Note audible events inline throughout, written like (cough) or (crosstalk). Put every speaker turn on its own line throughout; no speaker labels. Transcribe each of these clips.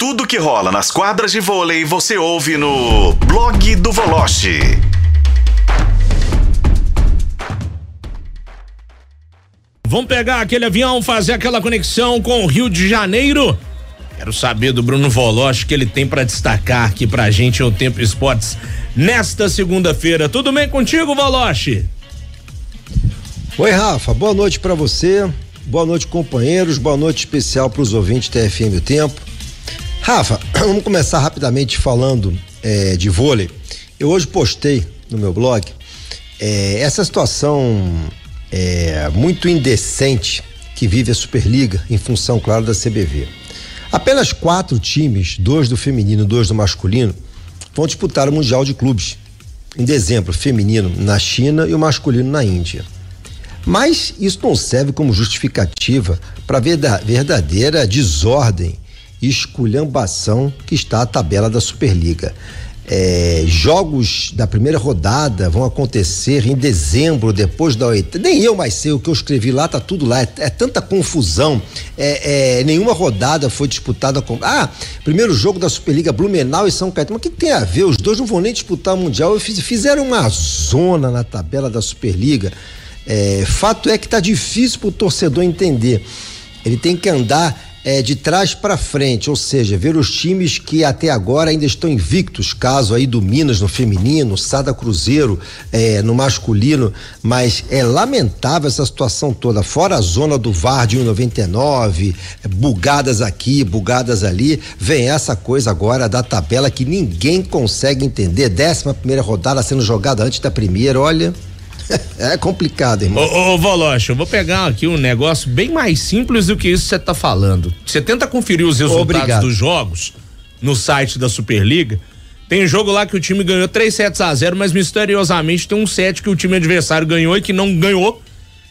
Tudo que rola nas quadras de vôlei você ouve no blog do Voloche.
Vamos pegar aquele avião, fazer aquela conexão com o Rio de Janeiro. Quero saber do Bruno Voloche que ele tem para destacar aqui pra gente o Tempo Esportes nesta segunda-feira. Tudo bem contigo, Voloche?
Oi, Rafa. Boa noite para você. Boa noite, companheiros. Boa noite especial para os ouvintes TFM o Tempo. Rafa, (clears throat) vamos começar rapidamente falando é, de vôlei. Eu hoje postei no meu blog é, essa situação é, muito indecente que vive a Superliga em função, claro, da CBV. Apenas quatro times, dois do feminino, dois do masculino, vão disputar o Mundial de Clubes. Em dezembro, feminino na China e o masculino na Índia. Mas isso não serve como justificativa para a verdadeira desordem esculhambação que está a tabela da Superliga. É, jogos da primeira rodada vão acontecer em dezembro, depois da oitava. Nem eu mais sei o que eu escrevi lá, tá tudo lá. É, é tanta confusão. É, é, nenhuma rodada foi disputada com. Ah, primeiro jogo da Superliga Blumenau e São Caetano. Mas o que tem a ver? Os dois não vão nem disputar o Mundial. Fizeram uma zona na tabela da Superliga. É, fato é que tá difícil pro torcedor entender. Ele tem que andar é, de trás para frente, ou seja, ver os times que até agora ainda estão invictos, caso aí do Minas no feminino, Sada Cruzeiro é, no masculino, mas é lamentável essa situação toda, fora a zona do VAR de 1,99, é, bugadas aqui, bugadas ali, vem essa coisa agora da tabela que ninguém consegue entender, décima primeira rodada sendo jogada antes da primeira, olha. (laughs) é complicado, irmão.
Ô, ô Voloche, eu vou pegar aqui um negócio bem mais simples do que isso que você tá falando. Você tenta conferir os resultados Obrigado. dos jogos no site da Superliga. Tem jogo lá que o time ganhou 3 sets a 0, mas misteriosamente tem um set que o time adversário ganhou e que não ganhou.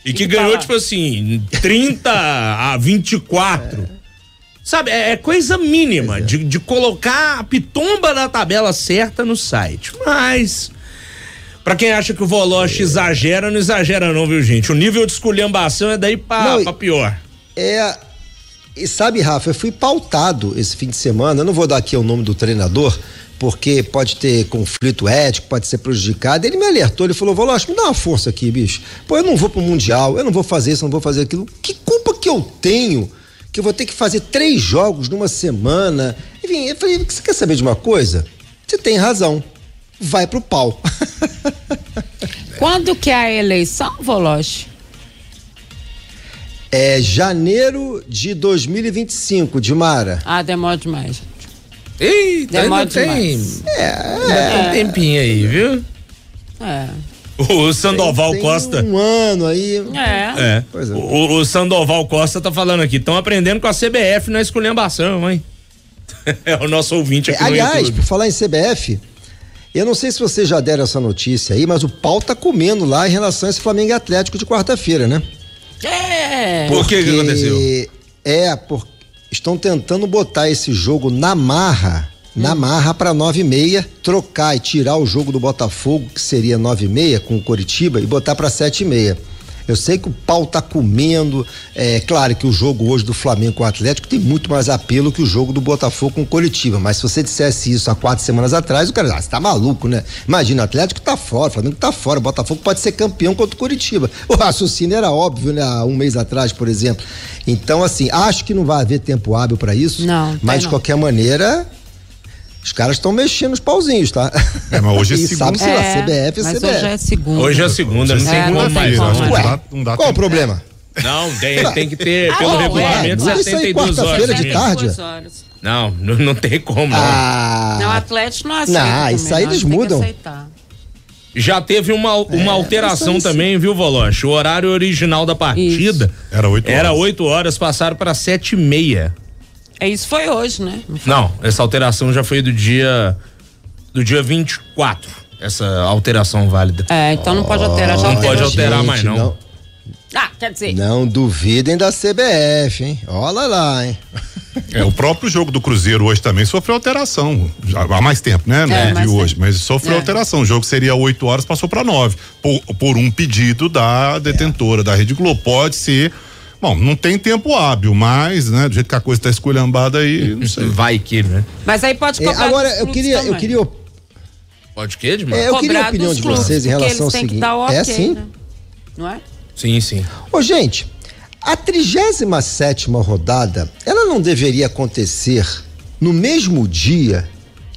E que, que ganhou, tá tipo assim, 30 (laughs) a 24. É. Sabe, é, é coisa mínima é. De, de colocar a pitomba da tabela certa no site. Mas Pra quem acha que o Voloche exagera, não exagera não, viu, gente? O nível de esculhambação é daí pra, não, pra pior.
É. E sabe, Rafa, eu fui pautado esse fim de semana, eu não vou dar aqui o nome do treinador, porque pode ter conflito ético, pode ser prejudicado. Ele me alertou, ele falou: Voloche, me dá uma força aqui, bicho. Pô, eu não vou pro Mundial, eu não vou fazer isso, não vou fazer aquilo. Que culpa que eu tenho? Que eu vou ter que fazer três jogos numa semana. Enfim, eu falei: você quer saber de uma coisa? Você tem razão vai pro pau. (laughs) (laughs)
Quando que é a eleição, Voloche?
É janeiro de 2025, Dimara.
Ah, demora demais.
Eita, demora tem. É, é, tem um tempinho aí, viu? É. O Sandoval tem, tem Costa.
Um ano aí.
É. é. é. O, o, Sandoval Costa tá falando aqui. Estão aprendendo com a CBF na esculhambação, hein? (laughs) é o nosso ouvinte aqui.
É, aliás, por falar em CBF, eu não sei se vocês já deram essa notícia aí, mas o pau tá comendo lá em relação a esse Flamengo Atlético de quarta-feira, né?
É. Por que que aconteceu?
É, por, estão tentando botar esse jogo na marra, hum. na marra para nove e meia, trocar e tirar o jogo do Botafogo, que seria nove e meia, com o Coritiba, e botar para sete e meia. Eu sei que o pau tá comendo. É claro que o jogo hoje do Flamengo com o Atlético tem muito mais apelo que o jogo do Botafogo com o Coletivo. Mas se você dissesse isso há quatro semanas atrás, o cara, ah, você tá maluco, né? Imagina, o Atlético tá fora, o Flamengo tá fora, o Botafogo pode ser campeão contra o Curitiba. O raciocínio era óbvio, né? Há um mês atrás, por exemplo. Então, assim, acho que não vai haver tempo hábil para isso.
Não.
Mas de qualquer maneira, os caras estão mexendo os pauzinhos, tá?
É, mas hoje é (laughs) segunda.
Sabe, é, CBF,
mas
CBF.
hoje é segunda.
Hoje é segunda, não tem como mais.
Ué, não dá qual o problema?
Não, tem, tem que ter, pelo ah, regulamento, é, 72 horas.
de tarde?
Não, não, não tem como.
Ah, não, o Atlético não aceita. Não,
isso aí eles mudam.
Já teve uma, uma é, alteração também, viu, Voloche? O horário original da partida
isso. era 8 horas.
Era 8 horas, passaram para 7 e meia.
É isso foi hoje, né?
Não, não, essa alteração já foi do dia do dia 24. Essa alteração válida.
É, então não pode alterar, já
Não pode alterar gente, mais não. não.
Ah, quer dizer.
Não duvidem da CBF, hein? Olha lá, hein? (laughs)
É, o próprio jogo do Cruzeiro hoje também sofreu alteração. Já, há mais tempo, né? É, de hoje. Tempo. Mas sofreu é. alteração. O jogo seria 8 horas, passou para 9. Por, por, um pedido da detentora da Rede Globo. Pode ser Bom, não tem tempo hábil, mas, né, do jeito que a coisa tá esculhambada aí, não sei. (laughs)
Vai que, né?
Mas aí pode
cobrar. É, agora, eu queria, também. eu queria.
Pode o quê, Edmar?
É, eu queria a opinião de vocês em relação ao seguinte. Okay, é sim? Né?
Não é?
Sim, sim.
Ô, gente, a 37 rodada, ela não deveria acontecer no mesmo dia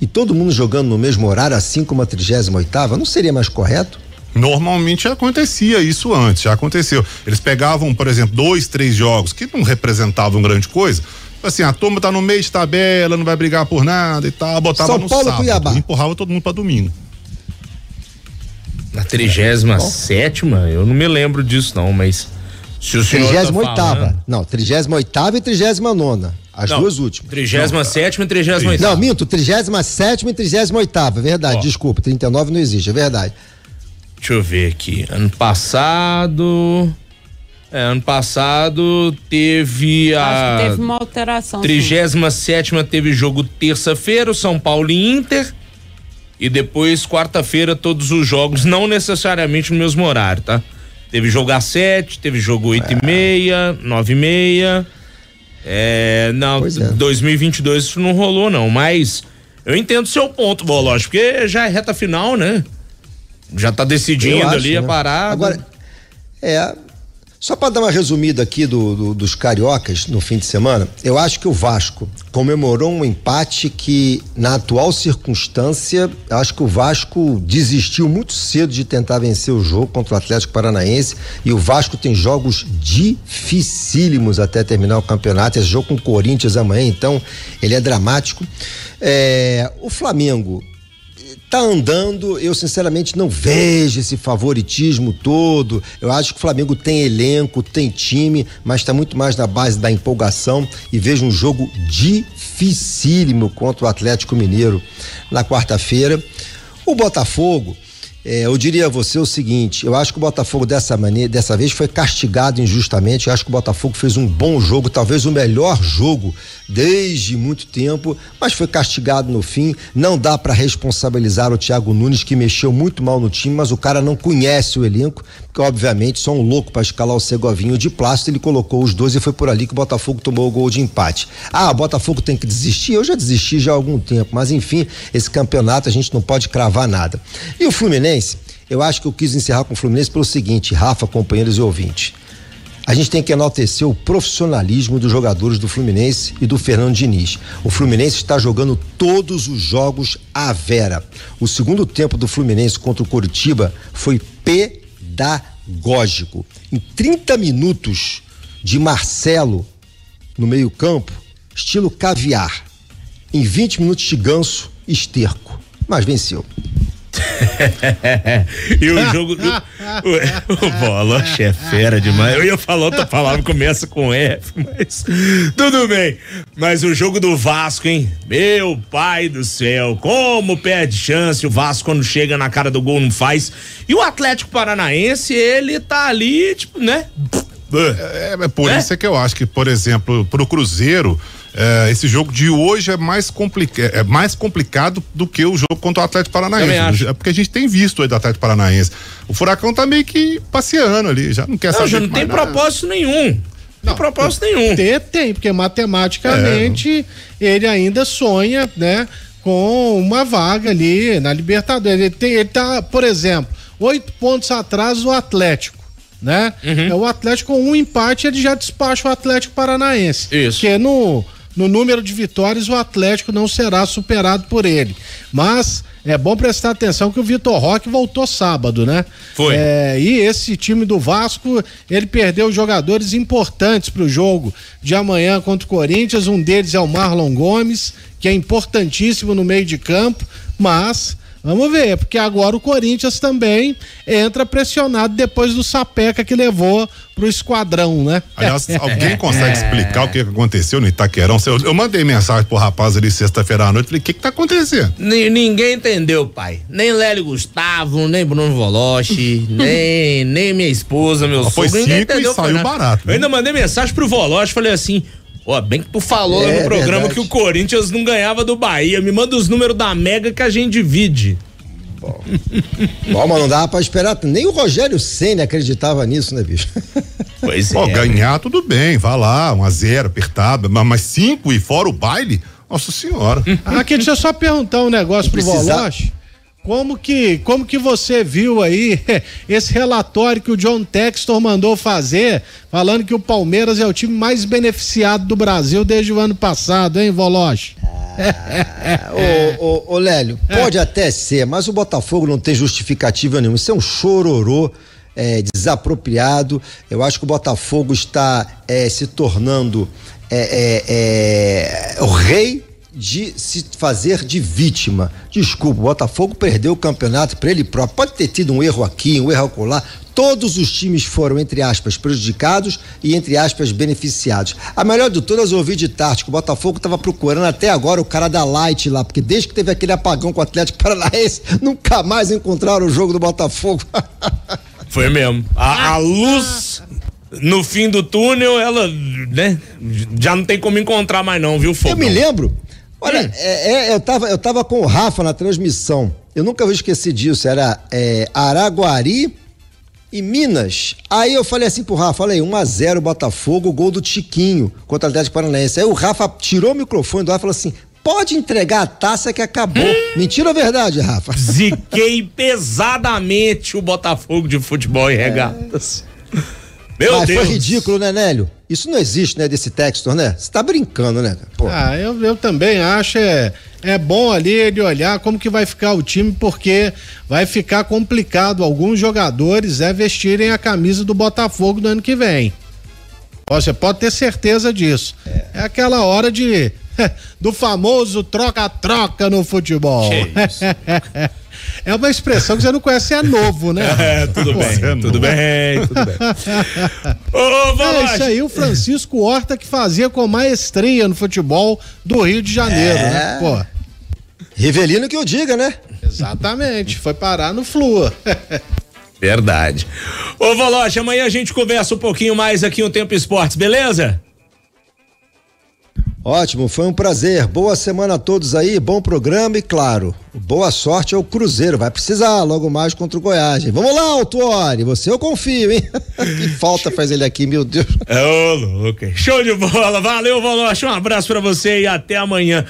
e todo mundo jogando no mesmo horário, assim como a 38? Não seria mais correto?
Normalmente acontecia isso antes, já aconteceu. Eles pegavam, por exemplo, dois, três jogos que não representavam grande coisa. Assim, a turma tá no meio de tabela, não vai brigar por nada e tal, botava
São
no
Paulo,
sábado,
Cuiabá.
empurrava todo mundo para domingo.
Na 37 eu não me lembro disso não, mas se o senhor
38 tá falando... Não, 38 e 39 as não, duas últimas.
37 e 38
Não, minto, 37 e 38 é verdade, Ó. desculpa, 39 não existe, é verdade.
Deixa eu ver aqui. Ano passado. É, ano passado teve a.
Acho que teve uma alteração.
37 teve jogo terça-feira, o São Paulo e Inter. E depois, quarta-feira, todos os jogos, não necessariamente no mesmo horário, tá? Teve jogo às 7, teve jogo 8 é. e meia, 9 e meia. É, não, pois é. 2022 isso não rolou, não. Mas eu entendo seu ponto, Bológico, porque já é reta final, né? Já está decidindo acho, ali né? a parada.
Agora, é. Só para dar uma resumida aqui do, do, dos cariocas no fim de semana, eu acho que o Vasco comemorou um empate que, na atual circunstância, eu acho que o Vasco desistiu muito cedo de tentar vencer o jogo contra o Atlético Paranaense. E o Vasco tem jogos dificílimos até terminar o campeonato. Esse jogo com o Corinthians amanhã, então, ele é dramático. É, o Flamengo tá andando, eu sinceramente não vejo esse favoritismo todo. Eu acho que o Flamengo tem elenco, tem time, mas está muito mais na base da empolgação e vejo um jogo dificílimo contra o Atlético Mineiro na quarta-feira. O Botafogo é, eu diria a você o seguinte: eu acho que o Botafogo dessa maneira, dessa vez foi castigado injustamente. Eu acho que o Botafogo fez um bom jogo, talvez o melhor jogo desde muito tempo, mas foi castigado no fim. Não dá para responsabilizar o Thiago Nunes que mexeu muito mal no time, mas o cara não conhece o elenco, porque obviamente só um louco para escalar o Segovinho de plástico. Ele colocou os dois e foi por ali que o Botafogo tomou o gol de empate. Ah, o Botafogo tem que desistir. Eu já desisti já há algum tempo, mas enfim, esse campeonato a gente não pode cravar nada. E o Fluminense Fluminense, eu acho que eu quis encerrar com o Fluminense pelo seguinte, Rafa, companheiros e ouvintes. A gente tem que enaltecer o profissionalismo dos jogadores do Fluminense e do Fernando Diniz. O Fluminense está jogando todos os jogos à vera. O segundo tempo do Fluminense contra o Curitiba foi pedagógico. Em 30 minutos de Marcelo no meio-campo, estilo caviar. Em 20 minutos de ganso, esterco. Mas venceu.
E o jogo. Do, o, o Boloche é fera demais. Eu ia falar outra palavra, começa com F, mas. Tudo bem. Mas o jogo do Vasco, hein? Meu pai do céu. Como perde chance. O Vasco, quando chega na cara do gol, não faz. E o Atlético Paranaense, ele tá ali, tipo, né?
É, é por é? isso é que eu acho que, por exemplo, pro Cruzeiro é, esse jogo de hoje é mais, complica é mais complicado do que o jogo contra o Atlético Paranaense. É porque a gente tem visto aí do Atlético Paranaense. O Furacão tá meio que passeando ali, já não quer não, saber.
Já não tem nada. propósito nenhum. Não, tem propósito nenhum.
Tem, tem, porque matematicamente é. ele ainda sonha, né, com uma vaga ali na Libertadores. Ele, tem, ele tá, por exemplo, oito pontos atrás do Atlético né? Uhum. É o Atlético com um empate, ele já despacha o Atlético Paranaense.
Isso.
Que no no número de vitórias o Atlético não será superado por ele. Mas é bom prestar atenção que o Vitor Roque voltou sábado, né?
Foi.
É, e esse time do Vasco, ele perdeu jogadores importantes para o jogo de amanhã contra o Corinthians. Um deles é o Marlon Gomes, que é importantíssimo no meio de campo, mas Vamos ver, porque agora o Corinthians também entra pressionado depois do sapeca que levou pro esquadrão, né?
Aliás, (laughs) alguém consegue explicar o que aconteceu no Itaquerão? Eu, eu mandei mensagem pro rapaz ali sexta-feira à noite, falei, o que que tá acontecendo?
N ninguém entendeu, pai. Nem Lélio Gustavo, nem Bruno Voloche, (laughs) nem, nem minha esposa, meu
Foi cinco entendeu, e saiu barato.
Né? Eu ainda mandei mensagem pro Voloche, falei assim, Ó, bem que tu falou é, no programa verdade. que o Corinthians não ganhava do Bahia. Me manda os números da Mega que a gente divide.
bom. bom, mas não dava pra esperar. Nem o Rogério Senna acreditava nisso, né, bicho?
Pois é. ganhar tudo bem, vá lá, um a zero, apertado, mas cinco e fora o baile, nossa senhora. (laughs)
Aqui, deixa eu só perguntar um negócio pro Precisa... Voloche. Como que, como que você viu aí (laughs) esse relatório que o John Textor mandou fazer, falando que o Palmeiras é o time mais beneficiado do Brasil desde o ano passado, hein, Voloche?
Ah, ô, ô, ô, Lélio, pode até ser, mas o Botafogo não tem justificativa nenhuma. Isso é um chororô é, desapropriado. Eu acho que o Botafogo está é, se tornando é, é, é o rei de se fazer de vítima. Desculpa, o Botafogo perdeu o campeonato para ele próprio. Pode ter tido um erro aqui, um erro acolá. Todos os times foram, entre aspas, prejudicados e, entre aspas, beneficiados. A melhor de todas eu ouvi de tarde que o Botafogo estava procurando até agora o cara da Light lá, porque desde que teve aquele apagão com o Atlético Paranaense, (laughs) nunca mais encontraram o jogo do Botafogo. (laughs)
Foi mesmo. A, a luz no fim do túnel, ela, né? Já não tem como encontrar mais não, viu, Fogo?
Eu me lembro. Olha, é, é, eu, tava, eu tava com o Rafa na transmissão. Eu nunca vou esquecer disso. Era é, Araguari e Minas. Aí eu falei assim pro Rafa, falei 1 a 0 Botafogo, gol do Tiquinho contra o Atlético Paranaense. Aí o Rafa tirou o microfone do Rafa e falou assim: pode entregar a taça que acabou. Hum? Mentira ou verdade, Rafa?
Ziquei pesadamente o Botafogo de futebol e regatas. Meu Mas Deus.
foi ridículo, né, Nélio? Isso não existe, né, desse texto, né? Você tá brincando, né?
Pô. Ah, eu, eu também acho é, é bom ali ele olhar como que vai ficar o time, porque vai ficar complicado alguns jogadores é vestirem a camisa do Botafogo no ano que vem. Você pode ter certeza disso. É, é aquela hora de (laughs) do famoso troca-troca no futebol. (laughs) é uma expressão que você não conhece, é novo, né? (laughs)
É, tudo Pô, bem, é tudo bem, tudo bem.
Ô, é isso aí, o Francisco Horta que fazia com maestria no futebol do Rio de Janeiro, é. né? Pô.
Rivelino que eu diga, né?
Exatamente, foi parar no Flua.
Verdade. Ô, Voloche, amanhã a gente conversa um pouquinho mais aqui no Tempo Esportes, beleza?
Ótimo, foi um prazer. Boa semana a todos aí, bom programa e, claro, boa sorte ao Cruzeiro. Vai precisar logo mais contra o Goiás. Vamos lá, Autuori, você eu confio, hein? (laughs) que falta faz ele aqui, meu Deus.
É ô, louco. Show de bola. Valeu, Valoche. Um abraço para você e até amanhã.